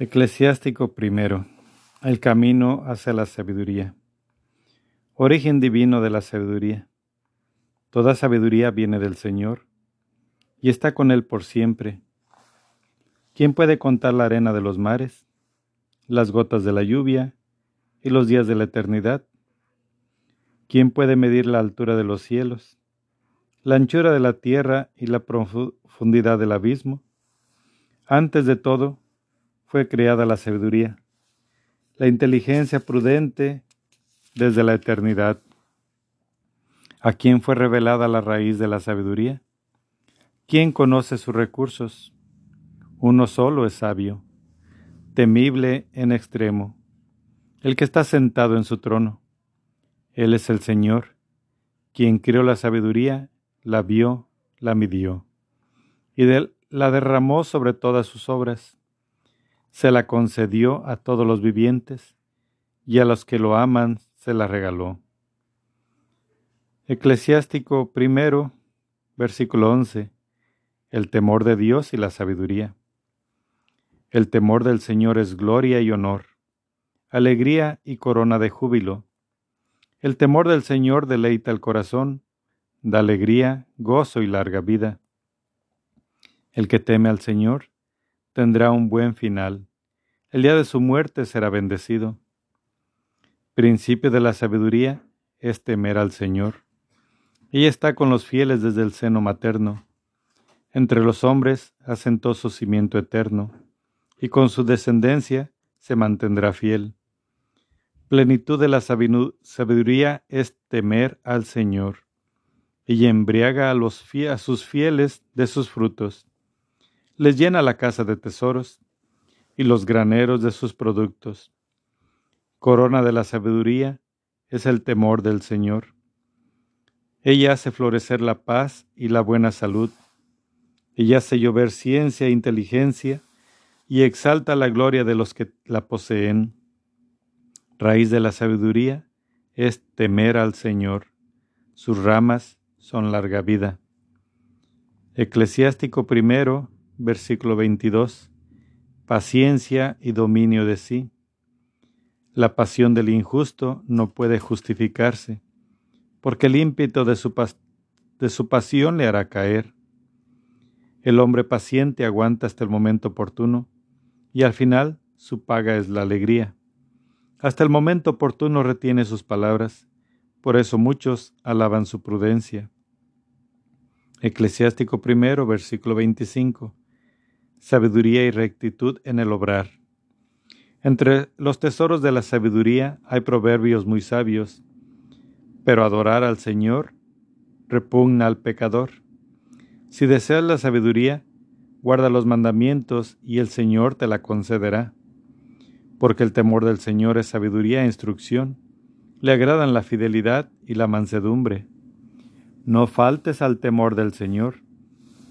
Eclesiástico primero. El camino hacia la sabiduría. Origen divino de la sabiduría. Toda sabiduría viene del Señor y está con Él por siempre. ¿Quién puede contar la arena de los mares, las gotas de la lluvia y los días de la eternidad? ¿Quién puede medir la altura de los cielos, la anchura de la tierra y la profundidad del abismo? Antes de todo, fue creada la sabiduría, la inteligencia prudente desde la eternidad. ¿A quién fue revelada la raíz de la sabiduría? ¿Quién conoce sus recursos? Uno solo es sabio, temible en extremo, el que está sentado en su trono. Él es el Señor, quien creó la sabiduría, la vio, la midió, y la derramó sobre todas sus obras se la concedió a todos los vivientes, y a los que lo aman se la regaló. Eclesiástico primero, versículo 11. El temor de Dios y la sabiduría. El temor del Señor es gloria y honor, alegría y corona de júbilo. El temor del Señor deleita el corazón, da alegría, gozo y larga vida. El que teme al Señor tendrá un buen final el día de su muerte será bendecido. Principio de la sabiduría es temer al Señor. Ella está con los fieles desde el seno materno. Entre los hombres asentó su cimiento eterno, y con su descendencia se mantendrá fiel. Plenitud de la sabiduría es temer al Señor, y embriaga a, los a sus fieles de sus frutos. Les llena la casa de tesoros, y los graneros de sus productos. Corona de la sabiduría es el temor del Señor. Ella hace florecer la paz y la buena salud. Ella hace llover ciencia e inteligencia y exalta la gloria de los que la poseen. Raíz de la sabiduría es temer al Señor. Sus ramas son larga vida. Eclesiástico primero, versículo 22 paciencia y dominio de sí. La pasión del injusto no puede justificarse, porque el ímpetu de su, de su pasión le hará caer. El hombre paciente aguanta hasta el momento oportuno, y al final su paga es la alegría. Hasta el momento oportuno retiene sus palabras, por eso muchos alaban su prudencia. Eclesiástico primero, versículo 25 sabiduría y rectitud en el obrar. Entre los tesoros de la sabiduría hay proverbios muy sabios, pero adorar al Señor repugna al pecador. Si deseas la sabiduría, guarda los mandamientos y el Señor te la concederá. Porque el temor del Señor es sabiduría e instrucción, le agradan la fidelidad y la mansedumbre. No faltes al temor del Señor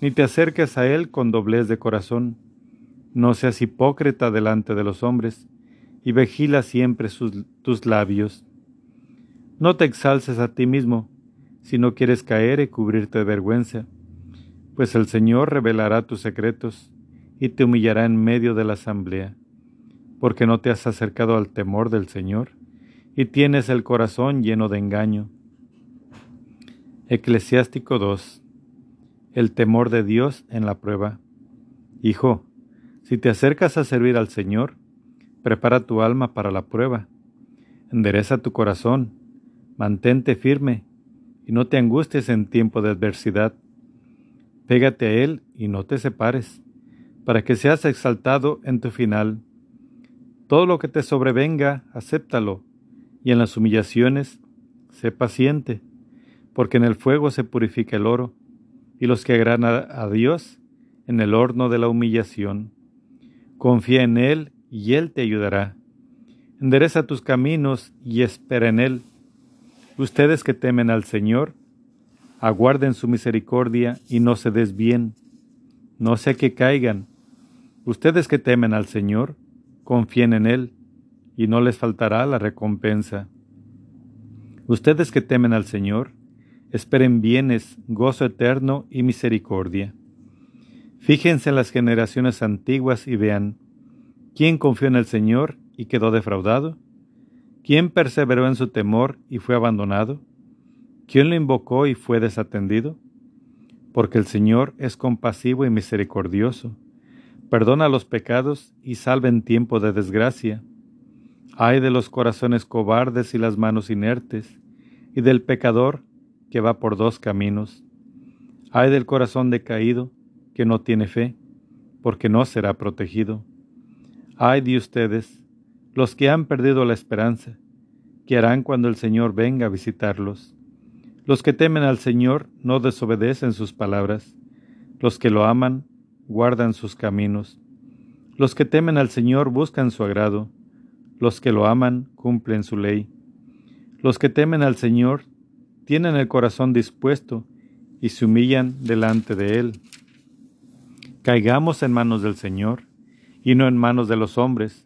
ni te acerques a Él con doblez de corazón. No seas hipócrita delante de los hombres, y vigila siempre tus labios. No te exalces a ti mismo, si no quieres caer y cubrirte de vergüenza, pues el Señor revelará tus secretos y te humillará en medio de la asamblea, porque no te has acercado al temor del Señor y tienes el corazón lleno de engaño. Eclesiástico 2 el temor de Dios en la prueba. Hijo, si te acercas a servir al Señor, prepara tu alma para la prueba. Endereza tu corazón, mantente firme y no te angusties en tiempo de adversidad. Pégate a Él y no te separes, para que seas exaltado en tu final. Todo lo que te sobrevenga, acéptalo, y en las humillaciones, sé paciente, porque en el fuego se purifica el oro y los que agradan a Dios en el horno de la humillación. Confía en Él y Él te ayudará. Endereza tus caminos y espera en Él. Ustedes que temen al Señor, aguarden su misericordia y no se desvíen, no sea que caigan. Ustedes que temen al Señor, confíen en Él y no les faltará la recompensa. Ustedes que temen al Señor, esperen bienes, gozo eterno y misericordia. Fíjense en las generaciones antiguas y vean, ¿Quién confió en el Señor y quedó defraudado? ¿Quién perseveró en su temor y fue abandonado? ¿Quién lo invocó y fue desatendido? Porque el Señor es compasivo y misericordioso, perdona los pecados y salva en tiempo de desgracia. Ay de los corazones cobardes y las manos inertes, y del pecador que va por dos caminos. Ay del corazón decaído que no tiene fe, porque no será protegido. Ay de ustedes, los que han perdido la esperanza, ¿qué harán cuando el Señor venga a visitarlos? Los que temen al Señor no desobedecen sus palabras, los que lo aman guardan sus caminos. Los que temen al Señor buscan su agrado, los que lo aman cumplen su ley. Los que temen al Señor tienen el corazón dispuesto y se humillan delante de Él. Caigamos en manos del Señor y no en manos de los hombres,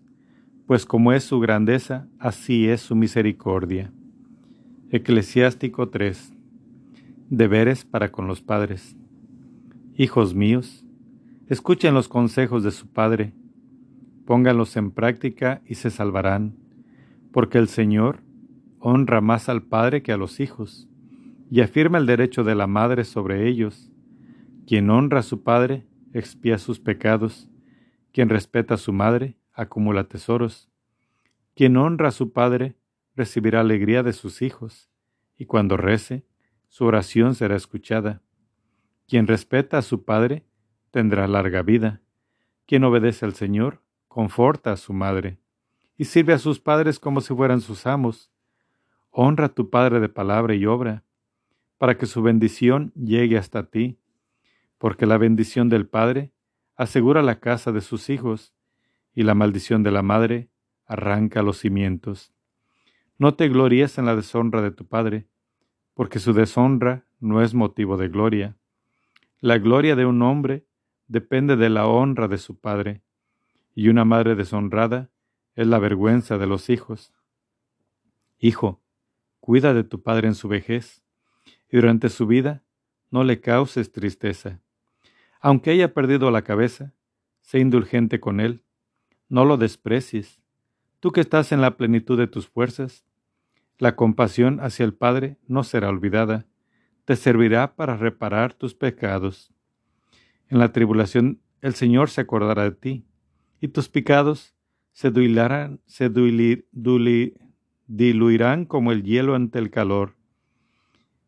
pues como es su grandeza, así es su misericordia. Eclesiástico 3. Deberes para con los padres. Hijos míos, escuchen los consejos de su Padre, pónganlos en práctica y se salvarán, porque el Señor honra más al Padre que a los hijos, y afirma el derecho de la madre sobre ellos. Quien honra a su Padre expía sus pecados, quien respeta a su madre acumula tesoros. Quien honra a su Padre recibirá alegría de sus hijos, y cuando rece, su oración será escuchada. Quien respeta a su Padre tendrá larga vida. Quien obedece al Señor conforta a su madre, y sirve a sus padres como si fueran sus amos. Honra a tu Padre de palabra y obra, para que su bendición llegue hasta ti, porque la bendición del Padre asegura la casa de sus hijos, y la maldición de la madre arranca los cimientos. No te gloríes en la deshonra de tu Padre, porque su deshonra no es motivo de gloria. La gloria de un hombre depende de la honra de su padre, y una madre deshonrada es la vergüenza de los hijos. Hijo, cuida de tu padre en su vejez, y durante su vida no le causes tristeza. Aunque haya perdido la cabeza, sé indulgente con él, no lo desprecies. Tú que estás en la plenitud de tus fuerzas, la compasión hacia el Padre no será olvidada, te servirá para reparar tus pecados. En la tribulación el Señor se acordará de ti, y tus pecados se, diluirán, se diluirán como el hielo ante el calor.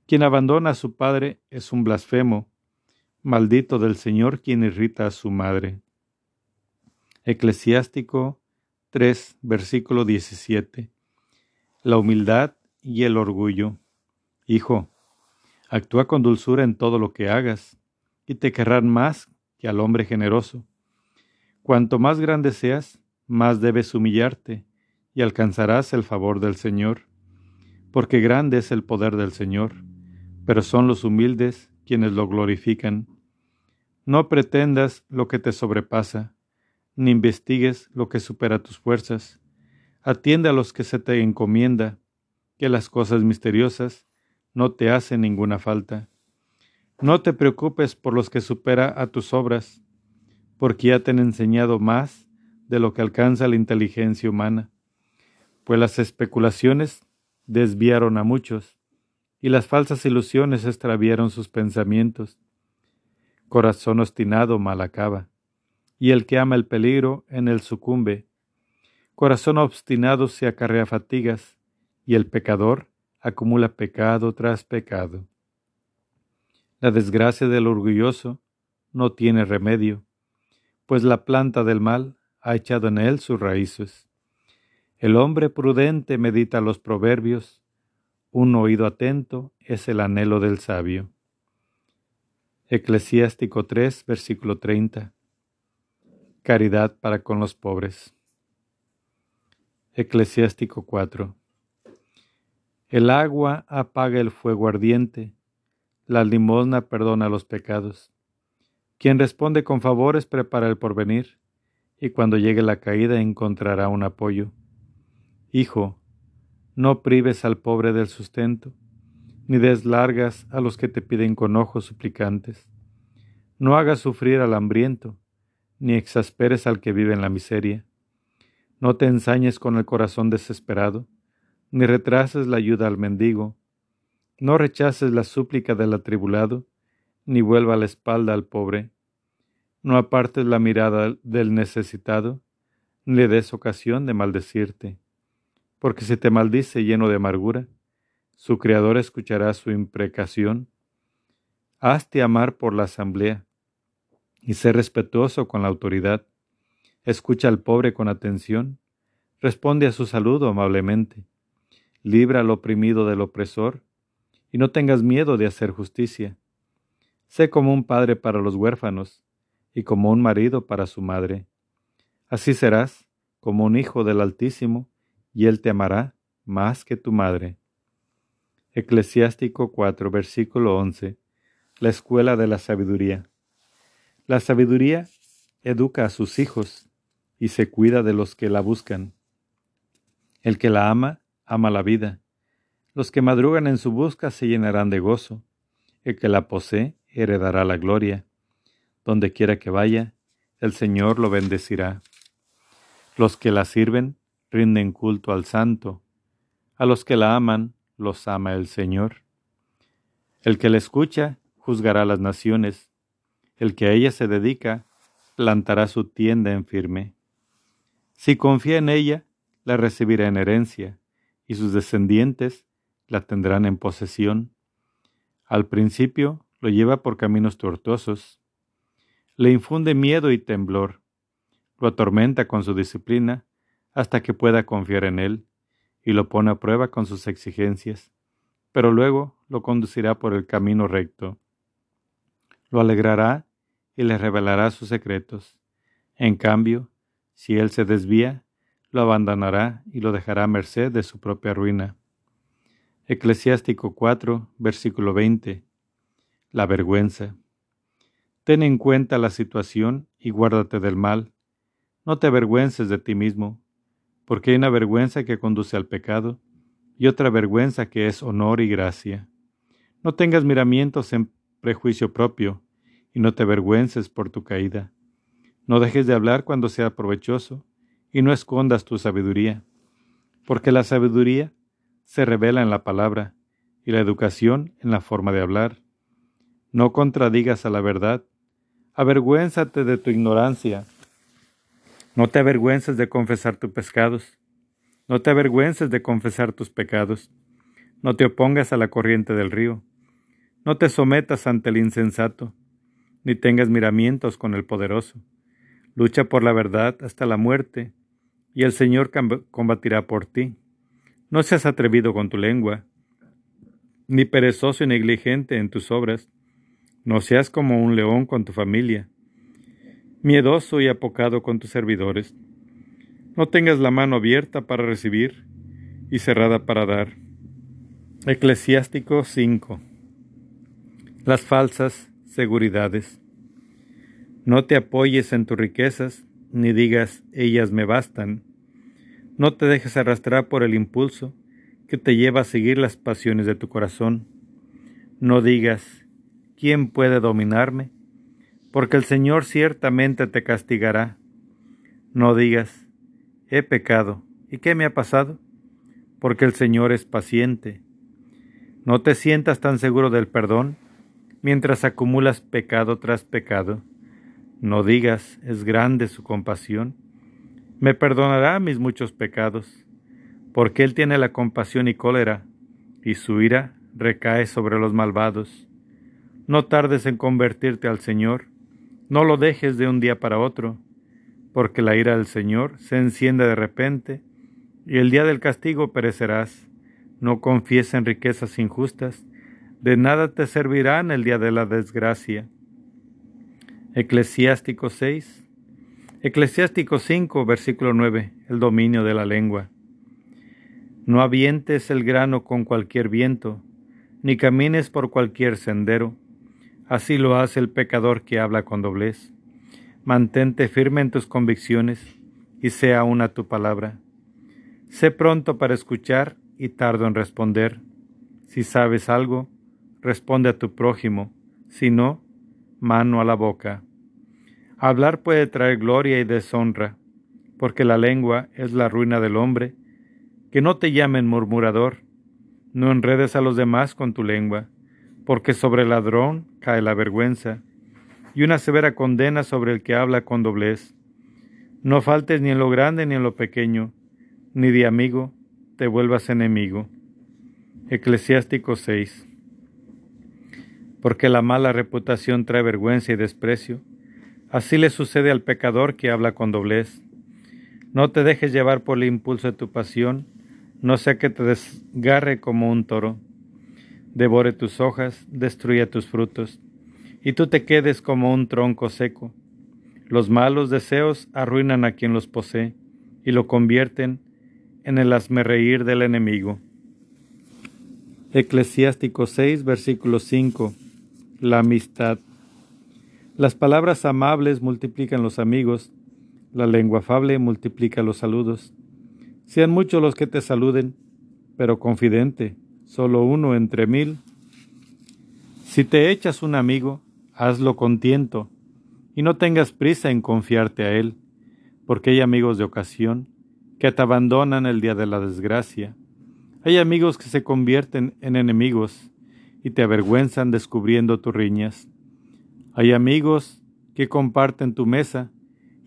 Quien abandona a su padre es un blasfemo, maldito del Señor quien irrita a su madre. Eclesiástico 3, versículo 17. La humildad y el orgullo. Hijo, actúa con dulzura en todo lo que hagas y te querrán más que al hombre generoso. Cuanto más grande seas, más debes humillarte y alcanzarás el favor del Señor, porque grande es el poder del Señor, pero son los humildes quienes lo glorifican. No pretendas lo que te sobrepasa, ni investigues lo que supera tus fuerzas. Atiende a los que se te encomienda, que las cosas misteriosas no te hacen ninguna falta. No te preocupes por los que supera a tus obras, porque ya te han enseñado más de lo que alcanza la inteligencia humana, pues las especulaciones desviaron a muchos, y las falsas ilusiones extraviaron sus pensamientos. Corazón obstinado mal acaba, y el que ama el peligro en él sucumbe. Corazón obstinado se acarrea fatigas, y el pecador acumula pecado tras pecado. La desgracia del orgulloso no tiene remedio, pues la planta del mal ha echado en él sus raíces. El hombre prudente medita los proverbios, un oído atento es el anhelo del sabio. Eclesiástico 3, versículo 30. Caridad para con los pobres. Eclesiástico 4. El agua apaga el fuego ardiente, la limosna perdona los pecados. Quien responde con favores prepara el porvenir, y cuando llegue la caída encontrará un apoyo. Hijo, no prives al pobre del sustento, ni des largas a los que te piden con ojos suplicantes. No hagas sufrir al hambriento, ni exasperes al que vive en la miseria, No te ensañes con el corazón desesperado, ni retrases la ayuda al mendigo. No rechaces la súplica del atribulado, ni vuelva la espalda al pobre. No apartes la mirada del necesitado, ni le des ocasión de maldecirte. Porque si te maldice lleno de amargura, su Creador escuchará su imprecación. Hazte amar por la asamblea y sé respetuoso con la autoridad. Escucha al pobre con atención, responde a su saludo amablemente. Libra al oprimido del opresor y no tengas miedo de hacer justicia. Sé como un padre para los huérfanos y como un marido para su madre. Así serás como un hijo del Altísimo, y él te amará más que tu madre. Eclesiástico 4, versículo 11. La escuela de la sabiduría. La sabiduría educa a sus hijos y se cuida de los que la buscan. El que la ama, ama la vida. Los que madrugan en su busca se llenarán de gozo. El que la posee, heredará la gloria. Donde quiera que vaya, el Señor lo bendecirá. Los que la sirven, rinden culto al Santo. A los que la aman, los ama el Señor. El que la escucha juzgará las naciones, el que a ella se dedica plantará su tienda en firme. Si confía en ella, la recibirá en herencia, y sus descendientes la tendrán en posesión. Al principio lo lleva por caminos tortuosos, le infunde miedo y temblor, lo atormenta con su disciplina hasta que pueda confiar en él y lo pone a prueba con sus exigencias, pero luego lo conducirá por el camino recto. Lo alegrará y le revelará sus secretos. En cambio, si él se desvía, lo abandonará y lo dejará a merced de su propia ruina. Eclesiástico 4, versículo 20. La vergüenza. Ten en cuenta la situación y guárdate del mal. No te avergüences de ti mismo, porque hay una vergüenza que conduce al pecado y otra vergüenza que es honor y gracia. No tengas miramientos en prejuicio propio y no te avergüences por tu caída. No dejes de hablar cuando sea provechoso y no escondas tu sabiduría, porque la sabiduría se revela en la palabra y la educación en la forma de hablar. No contradigas a la verdad, avergüénzate de tu ignorancia no te avergüences de confesar tus pecados. No te avergüences de confesar tus pecados. No te opongas a la corriente del río. No te sometas ante el insensato, ni tengas miramientos con el poderoso. Lucha por la verdad hasta la muerte, y el Señor combatirá por ti. No seas atrevido con tu lengua, ni perezoso y negligente en tus obras. No seas como un león con tu familia miedoso y apocado con tus servidores. No tengas la mano abierta para recibir y cerrada para dar. Eclesiástico 5. Las falsas seguridades. No te apoyes en tus riquezas, ni digas ellas me bastan. No te dejes arrastrar por el impulso que te lleva a seguir las pasiones de tu corazón. No digas, ¿quién puede dominarme? Porque el Señor ciertamente te castigará. No digas, he pecado, ¿y qué me ha pasado? Porque el Señor es paciente. No te sientas tan seguro del perdón mientras acumulas pecado tras pecado. No digas, es grande su compasión. Me perdonará mis muchos pecados, porque Él tiene la compasión y cólera, y su ira recae sobre los malvados. No tardes en convertirte al Señor, no lo dejes de un día para otro, porque la ira del Señor se enciende de repente, y el día del castigo perecerás. No confíes en riquezas injustas, de nada te servirán el día de la desgracia. Eclesiástico 6. Eclesiástico 5, versículo 9, el dominio de la lengua. No avientes el grano con cualquier viento, ni camines por cualquier sendero Así lo hace el pecador que habla con doblez. Mantente firme en tus convicciones y sea una tu palabra. Sé pronto para escuchar y tardo en responder. Si sabes algo, responde a tu prójimo, si no, mano a la boca. Hablar puede traer gloria y deshonra, porque la lengua es la ruina del hombre. Que no te llamen murmurador, no enredes a los demás con tu lengua, porque sobre el ladrón cae la vergüenza, y una severa condena sobre el que habla con doblez. No faltes ni en lo grande ni en lo pequeño, ni de amigo te vuelvas enemigo. Eclesiástico 6. Porque la mala reputación trae vergüenza y desprecio, así le sucede al pecador que habla con doblez. No te dejes llevar por el impulso de tu pasión, no sea que te desgarre como un toro. Devore tus hojas, destruya tus frutos, y tú te quedes como un tronco seco. Los malos deseos arruinan a quien los posee y lo convierten en el asmerreír del enemigo. Eclesiástico 6, versículo 5. La amistad. Las palabras amables multiplican los amigos, la lengua afable multiplica los saludos. Sean muchos los que te saluden, pero confidente, solo uno entre mil. Si te echas un amigo, hazlo con tiento, y no tengas prisa en confiarte a él, porque hay amigos de ocasión que te abandonan el día de la desgracia. Hay amigos que se convierten en enemigos y te avergüenzan descubriendo tus riñas. Hay amigos que comparten tu mesa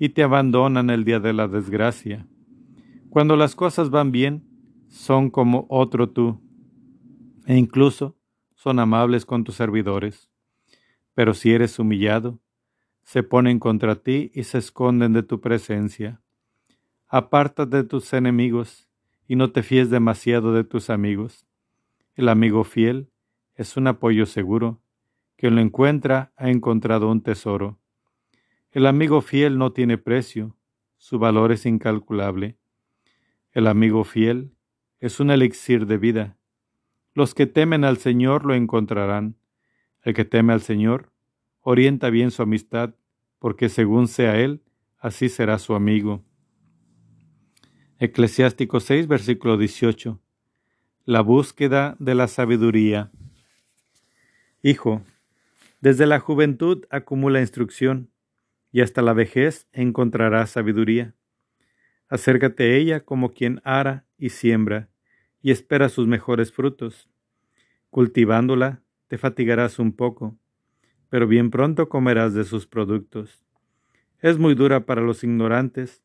y te abandonan el día de la desgracia. Cuando las cosas van bien, son como otro tú, e incluso son amables con tus servidores. Pero si eres humillado, se ponen contra ti y se esconden de tu presencia. Apártate de tus enemigos y no te fíes demasiado de tus amigos. El amigo fiel es un apoyo seguro. Quien lo encuentra ha encontrado un tesoro. El amigo fiel no tiene precio, su valor es incalculable. El amigo fiel es un elixir de vida. Los que temen al Señor lo encontrarán. El que teme al Señor orienta bien su amistad, porque según sea Él, así será su amigo. Eclesiástico 6, versículo 18. La búsqueda de la sabiduría. Hijo, desde la juventud acumula instrucción y hasta la vejez encontrarás sabiduría. Acércate a ella como quien ara y siembra, y espera sus mejores frutos. Cultivándola, te fatigarás un poco, pero bien pronto comerás de sus productos. Es muy dura para los ignorantes,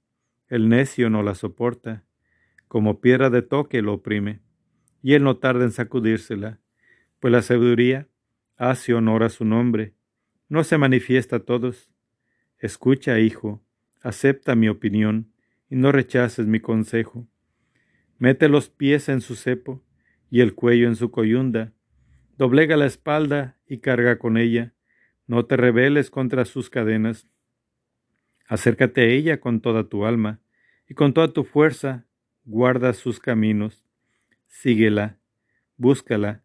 el necio no la soporta, como piedra de toque lo oprime, y él no tarda en sacudírsela, pues la sabiduría hace honor a su nombre, no se manifiesta a todos, Escucha, hijo, acepta mi opinión y no rechaces mi consejo. Mete los pies en su cepo y el cuello en su coyunda. Doblega la espalda y carga con ella. No te rebeles contra sus cadenas. Acércate a ella con toda tu alma y con toda tu fuerza guarda sus caminos. Síguela, búscala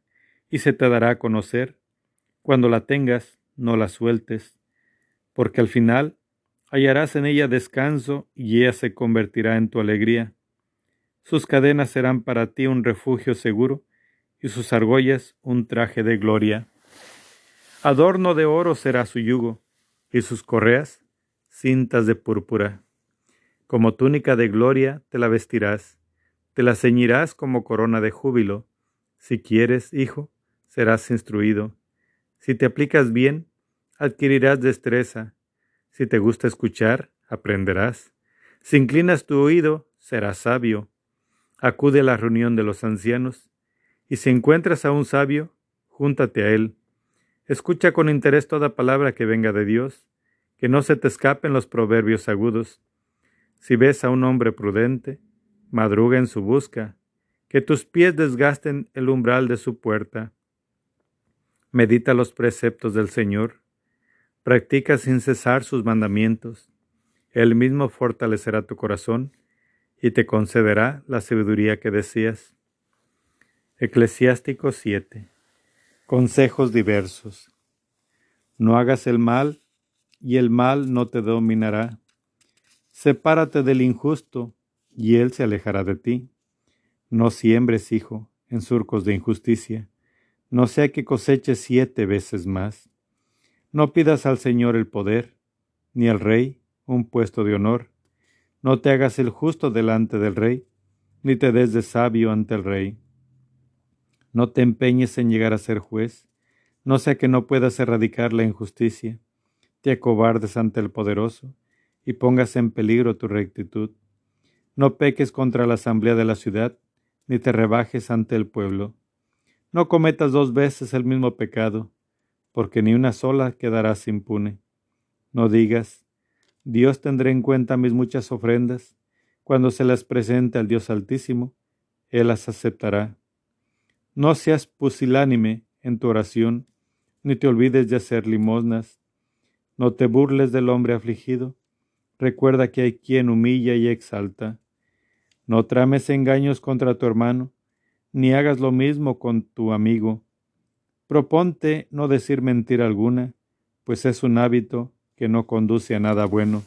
y se te dará a conocer. Cuando la tengas, no la sueltes porque al final hallarás en ella descanso y ella se convertirá en tu alegría. Sus cadenas serán para ti un refugio seguro y sus argollas un traje de gloria. Adorno de oro será su yugo y sus correas cintas de púrpura. Como túnica de gloria te la vestirás, te la ceñirás como corona de júbilo. Si quieres, hijo, serás instruido. Si te aplicas bien, adquirirás destreza. Si te gusta escuchar, aprenderás. Si inclinas tu oído, serás sabio. Acude a la reunión de los ancianos, y si encuentras a un sabio, júntate a él. Escucha con interés toda palabra que venga de Dios, que no se te escapen los proverbios agudos. Si ves a un hombre prudente, madruga en su busca, que tus pies desgasten el umbral de su puerta. Medita los preceptos del Señor Practica sin cesar sus mandamientos. Él mismo fortalecerá tu corazón y te concederá la sabiduría que deseas. Eclesiástico 7. Consejos diversos. No hagas el mal y el mal no te dominará. Sepárate del injusto y él se alejará de ti. No siembres, hijo, en surcos de injusticia, no sea que coseches siete veces más. No pidas al Señor el poder, ni al Rey un puesto de honor. No te hagas el justo delante del rey, ni te des de sabio ante el rey. No te empeñes en llegar a ser juez, no sea que no puedas erradicar la injusticia, te acobardes ante el poderoso, y pongas en peligro tu rectitud. No peques contra la asamblea de la ciudad, ni te rebajes ante el pueblo. No cometas dos veces el mismo pecado, porque ni una sola quedarás impune. No digas, Dios tendrá en cuenta mis muchas ofrendas, cuando se las presente al Dios Altísimo, Él las aceptará. No seas pusilánime en tu oración, ni te olvides de hacer limosnas. No te burles del hombre afligido, Recuerda que hay quien humilla y exalta. No trames engaños contra tu hermano, ni hagas lo mismo con tu amigo. Proponte no decir mentira alguna, pues es un hábito que no conduce a nada bueno.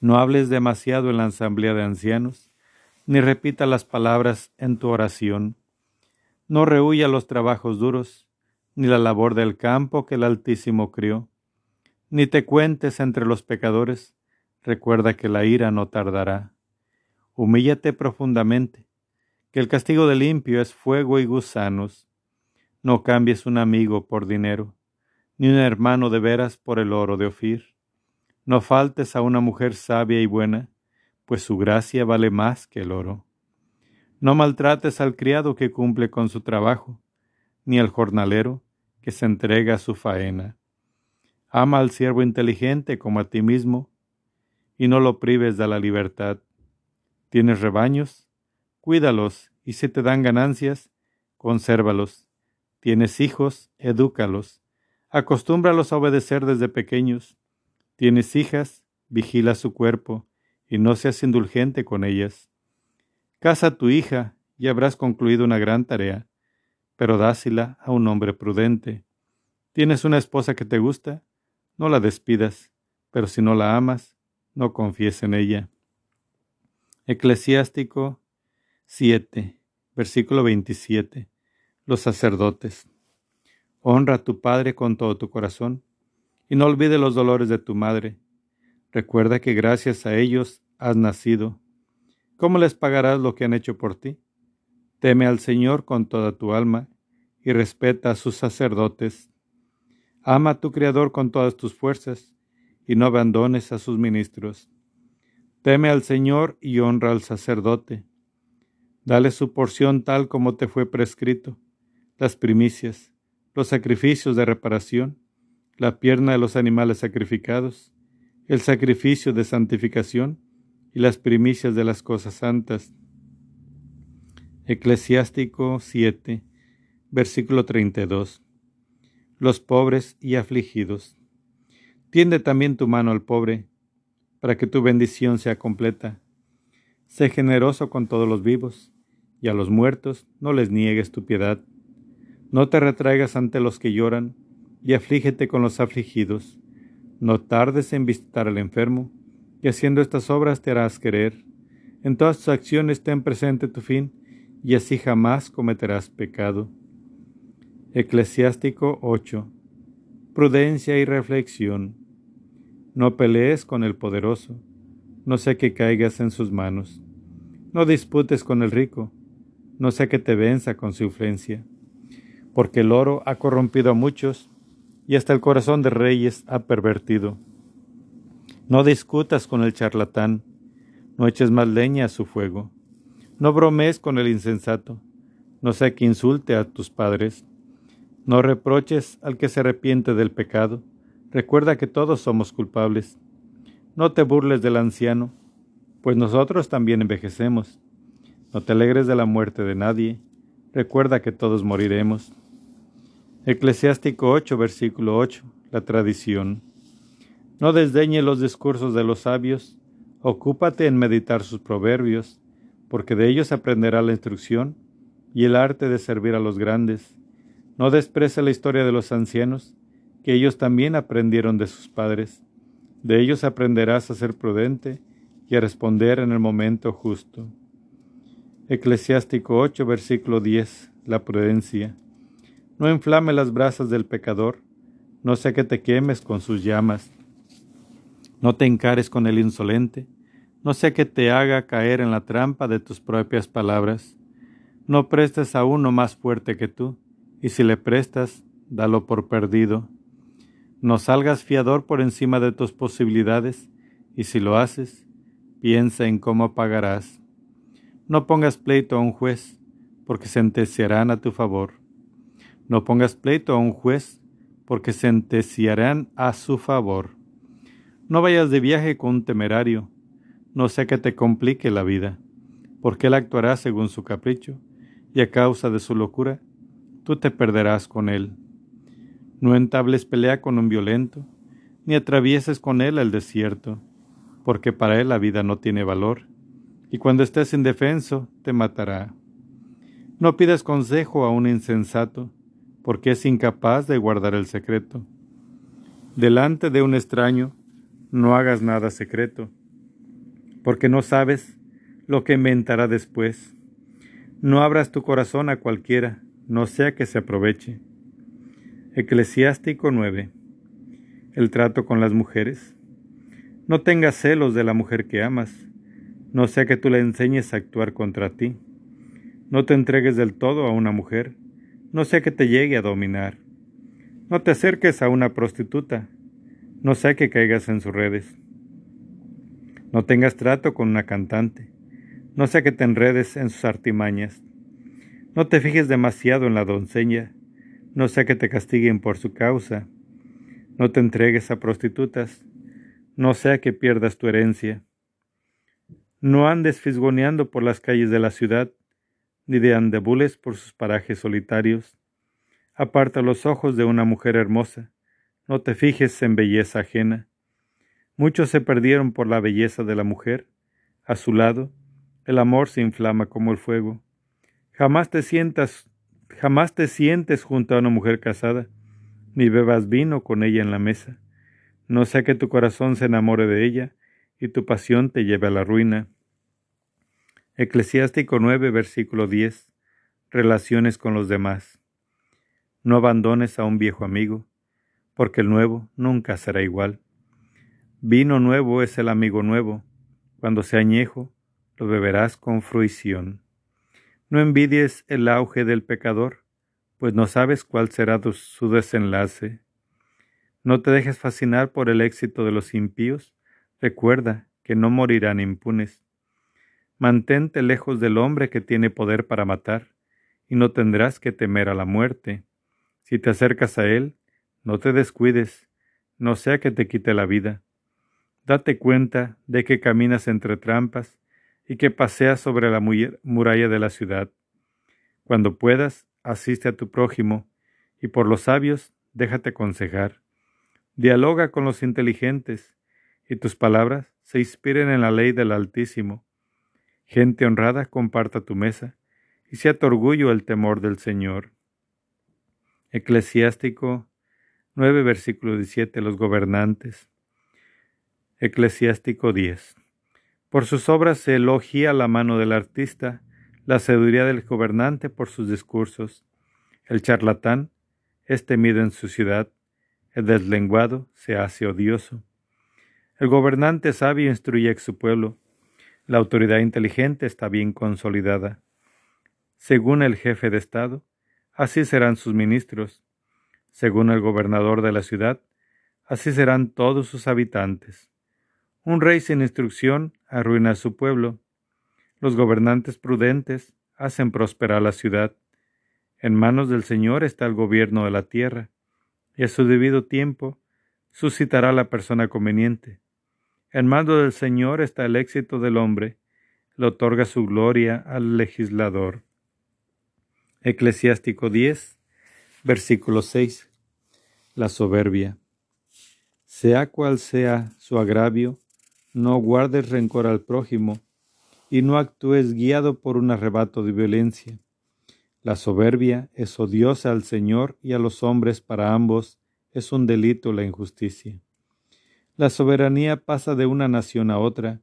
No hables demasiado en la asamblea de ancianos, ni repita las palabras en tu oración. No rehuya los trabajos duros, ni la labor del campo que el Altísimo crió ni te cuentes entre los pecadores, recuerda que la ira no tardará. Humíllate profundamente, que el castigo del limpio es fuego y gusanos. No cambies un amigo por dinero, ni un hermano de veras por el oro de Ofir. No faltes a una mujer sabia y buena, pues su gracia vale más que el oro. No maltrates al criado que cumple con su trabajo, ni al jornalero que se entrega a su faena Ama al siervo inteligente como a ti mismo, y no lo prives de la libertad. ¿Tienes rebaños? Cuídalos, y si te dan ganancias, consérvalos. ¿Tienes hijos? Edúcalos. Acostúmbralos a obedecer desde pequeños. ¿Tienes hijas? Vigila su cuerpo, y no seas indulgente con ellas. Casa a tu hija, y habrás concluido una gran tarea, pero dásela a un hombre prudente. ¿Tienes una esposa que te gusta? No la despidas, pero si no la amas, no confíes en ella. Eclesiástico 7, versículo 27. Los sacerdotes. Honra a tu padre con todo tu corazón, y no olvides los dolores de tu madre. Recuerda que gracias a ellos has nacido. ¿Cómo les pagarás lo que han hecho por ti? Teme al Señor con toda tu alma, y respeta a sus sacerdotes Ama a tu Creador con todas tus fuerzas y no abandones a sus ministros. Teme al Señor y honra al sacerdote. Dale su porción tal como te fue prescrito, las primicias, los sacrificios de reparación, la pierna de los animales sacrificados, el sacrificio de santificación y las primicias de las cosas santas. Eclesiástico 7, versículo 32 los pobres y afligidos. Tiende también tu mano al pobre, para que tu bendición sea completa. Sé generoso con todos los vivos, y a los muertos no les niegues tu piedad. No te retraigas ante los que lloran, y aflígete con los afligidos. No tardes en visitar al enfermo, y haciendo estas obras te harás querer. En todas tus acciones ten presente tu fin, y así jamás cometerás pecado. Eclesiástico 8. Prudencia y reflexión. No pelees con el poderoso, no sea que caigas en sus manos. No disputes con el rico, no sea que te venza con su influencia. Porque el oro ha corrompido a muchos, y hasta el corazón de reyes ha pervertido. No discutas con el charlatán, no eches más leña a su fuego. No bromees con el insensato, no sea que insulte a tus padres no reproches al que se arrepiente del pecado. Recuerda que todos somos culpables. No te burles del anciano, pues nosotros también envejecemos. No te alegres de la muerte de nadie. Recuerda que todos moriremos. Eclesiástico 8, versículo 8, la tradición. No desdeñe los discursos de los sabios, ocúpate en meditar sus proverbios, porque de ellos aprenderá la instrucción y el arte de servir a los grandes. No desprecie la historia de los ancianos, que ellos también aprendieron de sus padres. De ellos aprenderás a ser prudente y a responder en el momento justo. Eclesiástico 8, versículo 10. La prudencia. No inflame las brasas del pecador, no sea que te quemes con sus llamas. No te encares con el insolente, no sea que te haga caer en la trampa de tus propias palabras. No prestes a uno más fuerte que tú, y si le prestas, dalo por perdido. No salgas fiador por encima de tus posibilidades, y si lo haces, piensa en cómo pagarás. No pongas pleito a un juez, porque sentenciarán a tu favor. No pongas pleito a un juez, porque sentenciarán a su favor. No vayas de viaje con un temerario, no sea que te complique la vida, porque él actuará según su capricho, y a causa de su locura, tú te perderás con él. No entables pelea con un violento, ni atravieses con él el desierto, porque para él la vida no tiene valor, y cuando estés indefenso te matará. No pidas consejo a un insensato, porque es incapaz de guardar el secreto. Delante de un extraño, no hagas nada secreto, porque no sabes lo que inventará después. No abras tu corazón a cualquiera, no sea que se aproveche. Eclesiástico 9. El trato con las mujeres. No tengas celos de la mujer que amas, no sea que tú le enseñes a actuar contra ti. No te entregues del todo a una mujer, no sea que te llegue a dominar. No te acerques a una prostituta, no sea que caigas en sus redes. No tengas trato con una cantante, no sea que te enredes en sus artimañas. No te fijes demasiado en la doncella, no sea que te castiguen por su causa. No te entregues a prostitutas, no sea que pierdas tu herencia. No andes fisgoneando por las calles de la ciudad, ni de andebules por sus parajes solitarios. Aparta los ojos de una mujer hermosa, no te fijes en belleza ajena. Muchos se perdieron por la belleza de la mujer. A su lado, el amor se inflama como el fuego. Jamás te sientas, jamás te sientes junto a una mujer casada, ni bebas vino con ella en la mesa. No sea que tu corazón se enamore de ella y tu pasión te lleve a la ruina. Eclesiástico 9, versículo 10. Relaciones con los demás. No abandones a un viejo amigo, porque el nuevo nunca será igual. Vino nuevo es el amigo nuevo. Cuando sea añejo, lo beberás con fruición. No envidies el auge del pecador, pues no sabes cuál será su desenlace. No te dejes fascinar por el éxito de los impíos, recuerda que no morirán impunes. Mantente lejos del hombre que tiene poder para matar, y no tendrás que temer a la muerte. Si te acercas a él, no te descuides, no sea que te quite la vida Date cuenta de que caminas entre trampas y que paseas sobre la muralla de la ciudad. Cuando puedas, asiste a tu prójimo, y por los sabios déjate aconsejar. Dialoga con los inteligentes, y tus palabras se inspiren en la ley del Altísimo. Gente honrada comparta tu mesa, y sea tu orgullo el temor del Señor. Eclesiástico 9, versículo 17. Los gobernantes. Eclesiástico 10. Por sus obras se elogia la mano del artista, la sabiduría del gobernante por sus discursos. El charlatán es temido en su ciudad, el deslenguado se hace odioso. El gobernante sabio instruye a su pueblo, la autoridad inteligente está bien consolidada. Según el jefe de Estado, así serán sus ministros. Según el gobernador de la ciudad, así serán todos sus habitantes. Un rey sin instrucción arruina a su pueblo. Los gobernantes prudentes hacen prosperar la ciudad. En manos del Señor está el gobierno de la tierra, y a su debido tiempo suscitará la persona conveniente. En manos del Señor está el éxito del hombre, le otorga su gloria al legislador. Eclesiástico 10, versículo 6. La soberbia. Sea cual sea su agravio, no guardes rencor al prójimo y no actúes guiado por un arrebato de violencia. La soberbia es odiosa al Señor y a los hombres para ambos es un delito la injusticia. La soberanía pasa de una nación a otra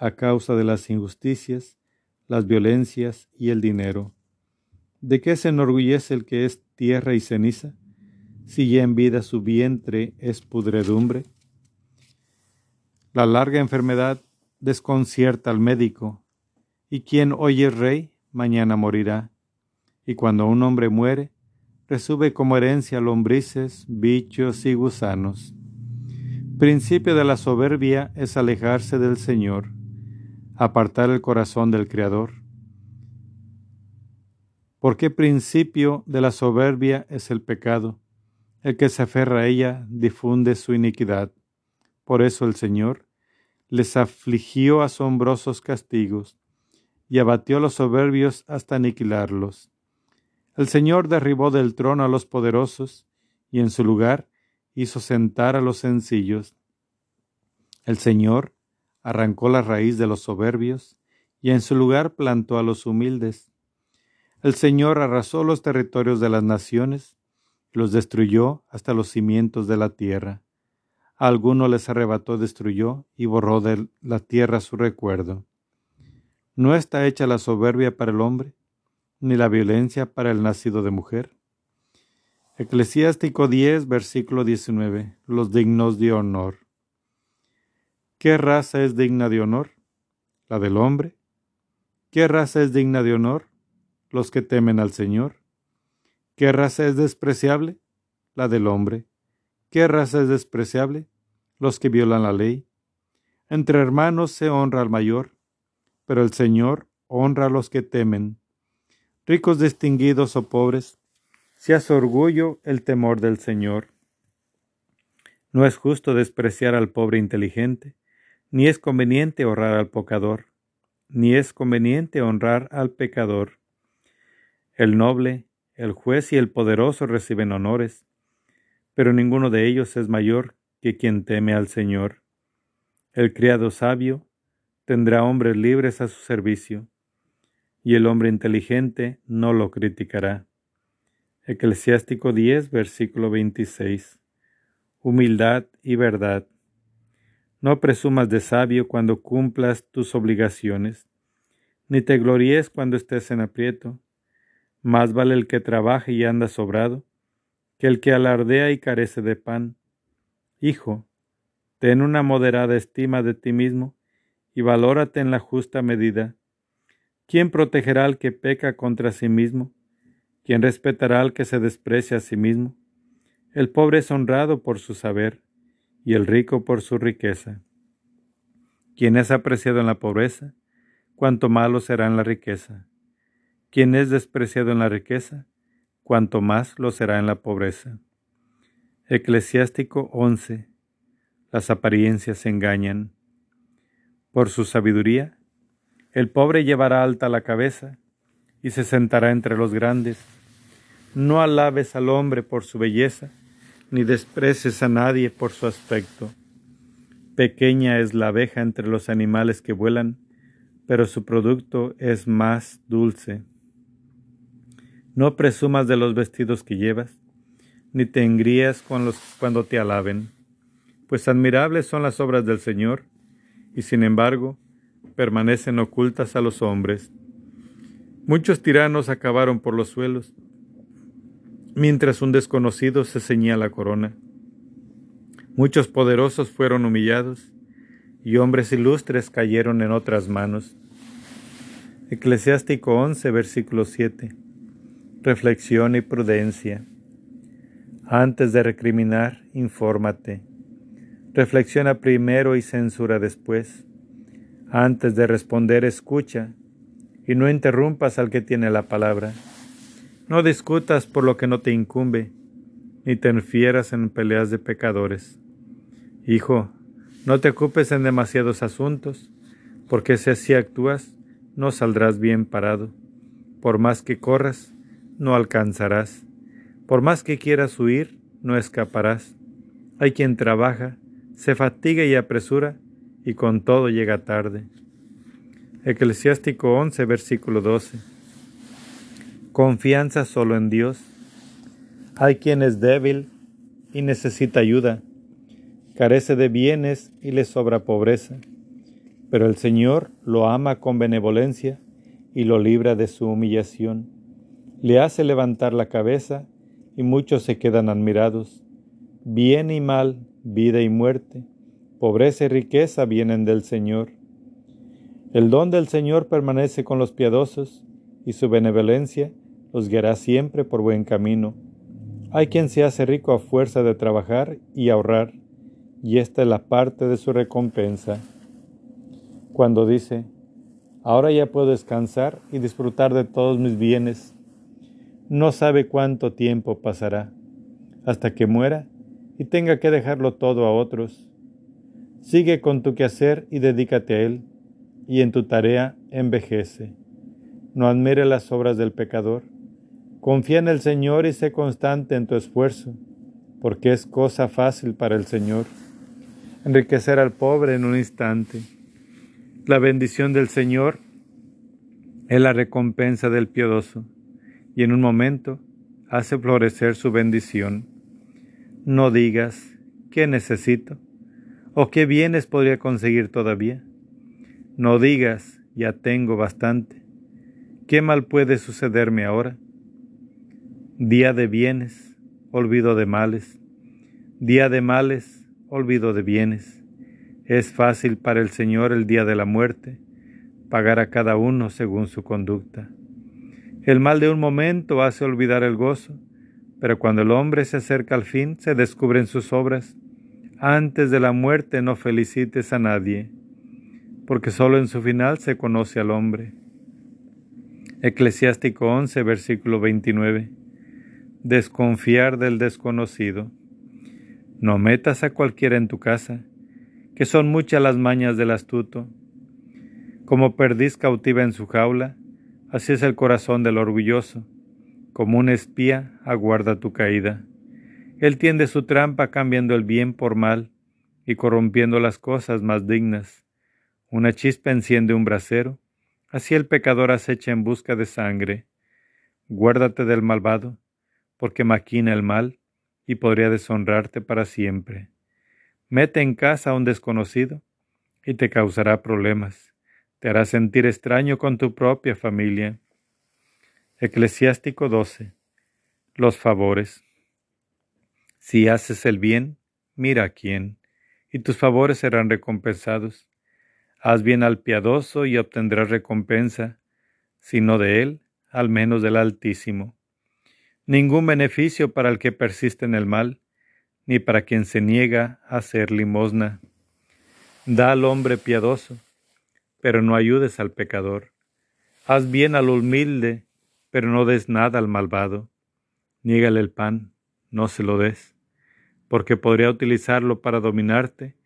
a causa de las injusticias, las violencias y el dinero. ¿De qué se enorgullece el que es tierra y ceniza? Si ya en vida su vientre es pudredumbre. La larga enfermedad desconcierta al médico, y quien hoy es rey, mañana morirá. Y cuando un hombre muere, resube como herencia lombrices, bichos y gusanos. Principio de la soberbia es alejarse del Señor, apartar el corazón del Creador. Porque principio de la soberbia es el pecado. El que se aferra a ella difunde su iniquidad. Por eso el Señor les afligió asombrosos castigos y abatió a los soberbios hasta aniquilarlos. El Señor derribó del trono a los poderosos y en su lugar hizo sentar a los sencillos. El Señor arrancó la raíz de los soberbios y en su lugar plantó a los humildes. El Señor arrasó los territorios de las naciones, los destruyó hasta los cimientos de la tierra. A algunos les arrebató, destruyó y borró de la tierra su recuerdo. ¿No está hecha la soberbia para el hombre, ni la violencia para el nacido de mujer? Eclesiástico 10, versículo 19. Los dignos de honor. ¿Qué raza es digna de honor? La del hombre. ¿Qué raza es digna de honor? Los que temen al Señor. ¿Qué raza es despreciable? La del hombre. ¿Qué raza es despreciable? Los que violan la ley. Entre hermanos se honra al mayor, pero el Señor honra a los que temen. Ricos distinguidos o pobres, sea su orgullo el temor del Señor. No es justo despreciar al pobre inteligente, ni es conveniente honrar al pecador, ni es conveniente honrar al pecador. El noble, el juez y el poderoso reciben honores, pero ninguno de ellos es mayor que quien teme al Señor. El criado sabio tendrá hombres libres a su servicio, y el hombre inteligente no lo criticará. Eclesiástico 10, versículo 26. Humildad y verdad. No presumas de sabio cuando cumplas tus obligaciones, ni te gloríes cuando estés en aprieto. Más vale el que trabaja y anda sobrado, que el que alardea y carece de pan. Hijo, ten una moderada estima de ti mismo y valórate en la justa medida. ¿Quién protegerá al que peca contra sí mismo? ¿Quién respetará al que se desprecia a sí mismo? El pobre es honrado por su saber, y el rico por su riqueza. Quien es apreciado en la pobreza, cuanto malo será en la riqueza. Quien es despreciado en la riqueza, cuanto más lo será en la pobreza. Eclesiástico 11. Las apariencias engañan. Por su sabiduría, el pobre llevará alta la cabeza y se sentará entre los grandes no alabes al hombre por su belleza, ni desprecies a nadie por su aspecto. Pequeña es la abeja entre los animales que vuelan, pero su producto es más dulce. No presumas de los vestidos que llevas, ni te engrías cuando te alaben, pues admirables son las obras del Señor, y sin embargo permanecen ocultas a los hombres. Muchos tiranos acabaron por los suelos, mientras un desconocido se ceñía la corona. Muchos poderosos fueron humillados y hombres ilustres cayeron en otras manos. Eclesiástico 11, versículo 7. Reflexión y prudencia. Antes de recriminar, infórmate. Reflexiona primero y censura después. Antes de responder, escucha y no interrumpas al que tiene la palabra. No discutas por lo que no te incumbe, ni te enfieras en peleas de pecadores. Hijo, no te ocupes en demasiados asuntos, porque si así actúas, no saldrás bien parado. Por más que corras, no alcanzarás. Por más que quieras huir, no escaparás. Hay quien trabaja, se fatiga y apresura, y con todo llega tarde. Eclesiástico 11, versículo 12. Confianza solo en Dios. Hay quien es débil y necesita ayuda, carece de bienes y le sobra pobreza, pero el Señor lo ama con benevolencia y lo libra de su humillación. Le hace levantar la cabeza y muchos se quedan admirados. Bien y mal, vida y muerte, pobreza y riqueza vienen del Señor. El don del Señor permanece con los piadosos, y su benevolencia los guiará siempre por buen camino. Hay quien se hace rico a fuerza de trabajar y ahorrar, y esta es la parte de su recompensa. Cuando dice, ahora ya puedo descansar y disfrutar de todos mis bienes, no sabe cuánto tiempo pasará hasta que muera y tenga que dejarlo todo a otros. Sigue con tu quehacer y dedícate a él y en tu tarea envejece. No admire las obras del pecador. Confía en el Señor y sé constante en tu esfuerzo, porque es cosa fácil para el Señor enriquecer al pobre en un instante. La bendición del Señor es la recompensa del piadoso, y en un momento hace florecer su bendición. No digas, ¿qué necesito? ¿O qué bienes podría conseguir todavía? No digas, ya tengo bastante. ¿Qué mal puede sucederme ahora? Día de bienes, olvido de males. Día de males, olvido de bienes. Es fácil para el Señor el día de la muerte, pagar a cada uno según su conducta. El mal de un momento hace olvidar el gozo, pero cuando el hombre se acerca al fin, se descubren sus obras. Antes de la muerte no felicites a nadie porque solo en su final se conoce al hombre. Eclesiástico 11, versículo 29. Desconfiar del desconocido. No metas a cualquiera en tu casa, que son muchas las mañas del astuto. Como perdiz cautiva en su jaula, así es el corazón del orgulloso. Como un espía aguarda tu caída. Él tiende su trampa cambiando el bien por mal y corrompiendo las cosas más dignas. Una chispa enciende un brasero, así el pecador acecha en busca de sangre. Guárdate del malvado, porque maquina el mal y podría deshonrarte para siempre. Mete en casa a un desconocido y te causará problemas. Te hará sentir extraño con tu propia familia. Eclesiástico 12. Los favores. Si haces el bien, mira a quién, y tus favores serán recompensados. Haz bien al piadoso y obtendrás recompensa, si no de él, al menos del Altísimo. Ningún beneficio para el que persiste en el mal, ni para quien se niega a hacer limosna. Da al hombre piadoso, pero no ayudes al pecador. Haz bien al humilde, pero no des nada al malvado. Niégale el pan, no se lo des, porque podría utilizarlo para dominarte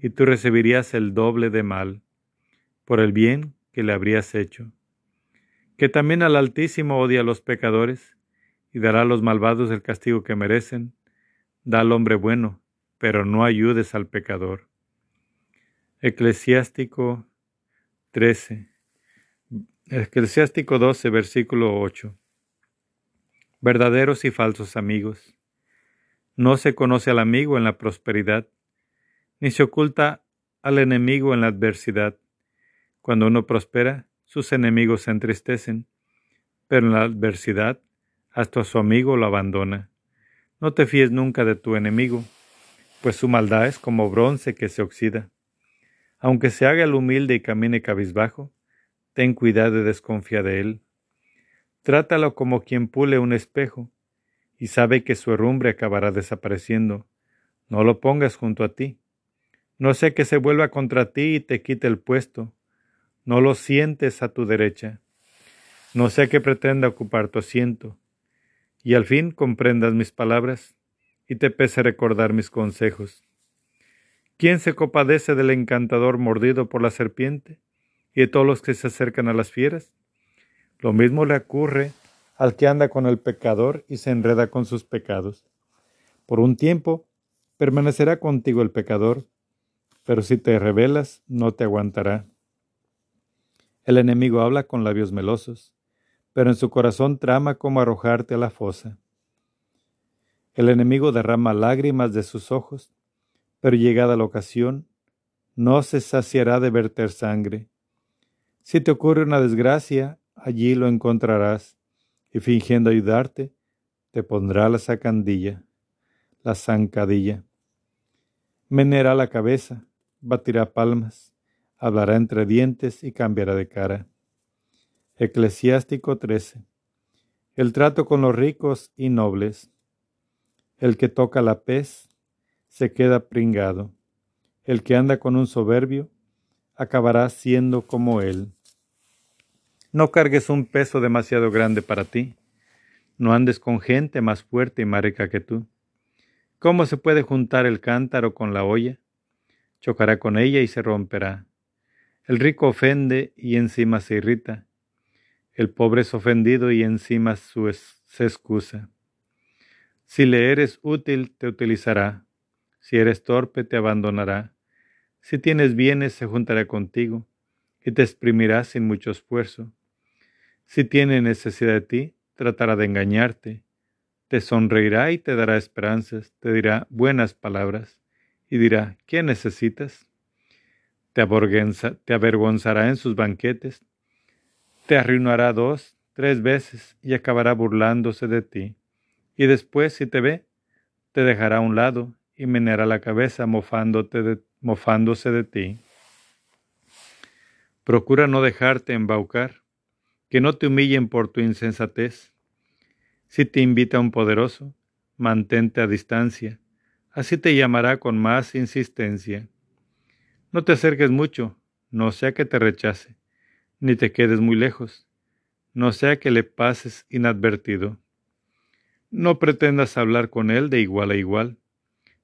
y tú recibirías el doble de mal por el bien que le habrías hecho. Que también al Altísimo odia a los pecadores y dará a los malvados el castigo que merecen. Da al hombre bueno, pero no ayudes al pecador. Eclesiástico 13. Eclesiástico 12, versículo 8. Verdaderos y falsos amigos. No se conoce al amigo en la prosperidad, ni se oculta al enemigo en la adversidad. Cuando uno prospera, sus enemigos se entristecen, pero en la adversidad hasta su amigo lo abandona. No te fíes nunca de tu enemigo, pues su maldad es como bronce que se oxida. Aunque se haga el humilde y camine cabizbajo, ten cuidado de desconfiar de él. Trátalo como quien pule un espejo, y sabe que su herrumbre acabará desapareciendo. No lo pongas junto a ti. No sé que se vuelva contra ti y te quite el puesto. No lo sientes a tu derecha. No sé que pretenda ocupar tu asiento. Y al fin comprendas mis palabras y te pese recordar mis consejos. ¿Quién se compadece del encantador mordido por la serpiente y de todos los que se acercan a las fieras? Lo mismo le ocurre al que anda con el pecador y se enreda con sus pecados. Por un tiempo permanecerá contigo el pecador, pero si te rebelas, no te aguantará. El enemigo habla con labios melosos, pero en su corazón trama como arrojarte a la fosa. El enemigo derrama lágrimas de sus ojos, pero llegada la ocasión, no se saciará de verter sangre. Si te ocurre una desgracia, allí lo encontrarás, y fingiendo ayudarte, te pondrá la sacandilla, la zancadilla. Menerá la cabeza, batirá palmas, hablará entre dientes y cambiará de cara. Eclesiástico 13. El trato con los ricos y nobles. El que toca la pez se queda pringado. El que anda con un soberbio acabará siendo como él. No cargues un peso demasiado grande para ti. No andes con gente más fuerte y más rica que tú. ¿Cómo se puede juntar el cántaro con la olla? Chocará con ella y se romperá. El rico ofende y encima se irrita. El pobre es ofendido y encima se excusa. Si le eres útil, te utilizará. Si eres torpe, te abandonará. Si tienes bienes, se juntará contigo y te exprimirá sin mucho esfuerzo. Si tiene necesidad de ti, tratará de engañarte. Te sonreirá y te dará esperanzas, te dirá buenas palabras y dirá, ¿qué necesitas? Te, te avergonzará en sus banquetes, te arruinará dos, tres veces y acabará burlándose de ti. Y después, si te ve, te dejará a un lado y meneará la cabeza mofándose de ti. Procura no dejarte embaucar que no te humillen por tu insensatez. Si te invita un poderoso, mantente a distancia, así te llamará con más insistencia. No te acerques mucho, no sea que te rechace, ni te quedes muy lejos, no sea que le pases inadvertido. No pretendas hablar con él de igual a igual,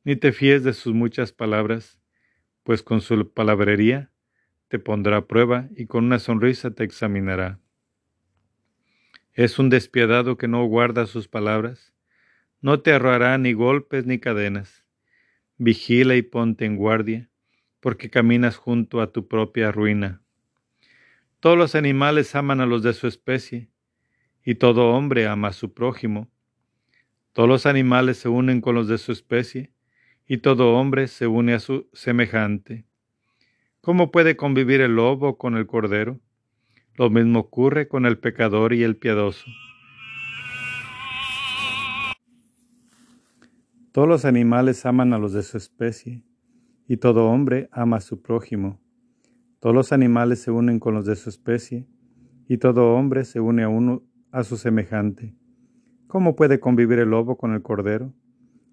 ni te fíes de sus muchas palabras, pues con su palabrería te pondrá a prueba y con una sonrisa te examinará. Es un despiadado que no guarda sus palabras. No te arrojará ni golpes ni cadenas. Vigila y ponte en guardia, porque caminas junto a tu propia ruina. Todos los animales aman a los de su especie, y todo hombre ama a su prójimo. Todos los animales se unen con los de su especie, y todo hombre se une a su semejante. ¿Cómo puede convivir el lobo con el cordero? Lo mismo ocurre con el pecador y el piadoso. Todos los animales aman a los de su especie, y todo hombre ama a su prójimo. Todos los animales se unen con los de su especie, y todo hombre se une a uno a su semejante. ¿Cómo puede convivir el lobo con el cordero?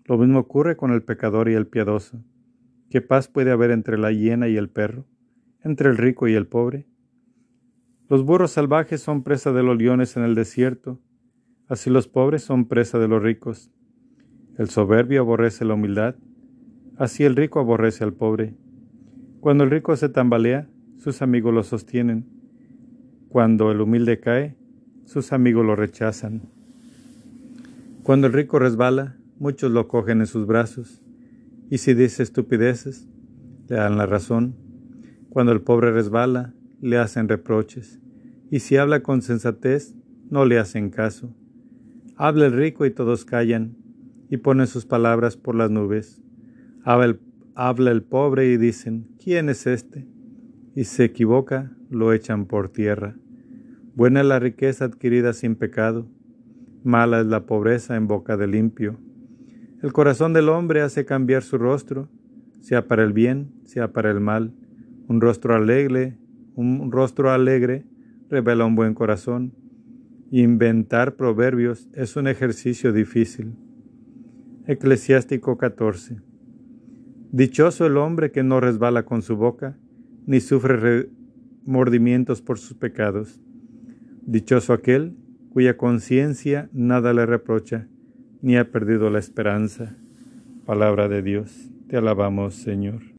Lo mismo ocurre con el pecador y el piadoso. ¿Qué paz puede haber entre la hiena y el perro? ¿Entre el rico y el pobre? Los burros salvajes son presa de los leones en el desierto, así los pobres son presa de los ricos. El soberbio aborrece la humildad, así el rico aborrece al pobre. Cuando el rico se tambalea, sus amigos lo sostienen. Cuando el humilde cae, sus amigos lo rechazan. Cuando el rico resbala, muchos lo cogen en sus brazos, y si dice estupideces, le dan la razón. Cuando el pobre resbala, le hacen reproches, y si habla con sensatez, no le hacen caso. Habla el rico y todos callan, y ponen sus palabras por las nubes. Habla el, pobre y dicen, ¿quién es este? Y se equivoca, lo echan por tierra. Buena es la riqueza adquirida sin pecado, mala es la pobreza en boca de limpio. El corazón del hombre hace cambiar su rostro, sea para el bien, sea para el mal. Un rostro alegre un rostro alegre revela un buen corazón. Inventar proverbios es un ejercicio difícil. Eclesiástico 14. Dichoso el hombre que no resbala con su boca, ni sufre remordimientos por sus pecados. Dichoso aquel cuya conciencia nada le reprocha, ni ha perdido la esperanza. Palabra de Dios. Te alabamos, Señor.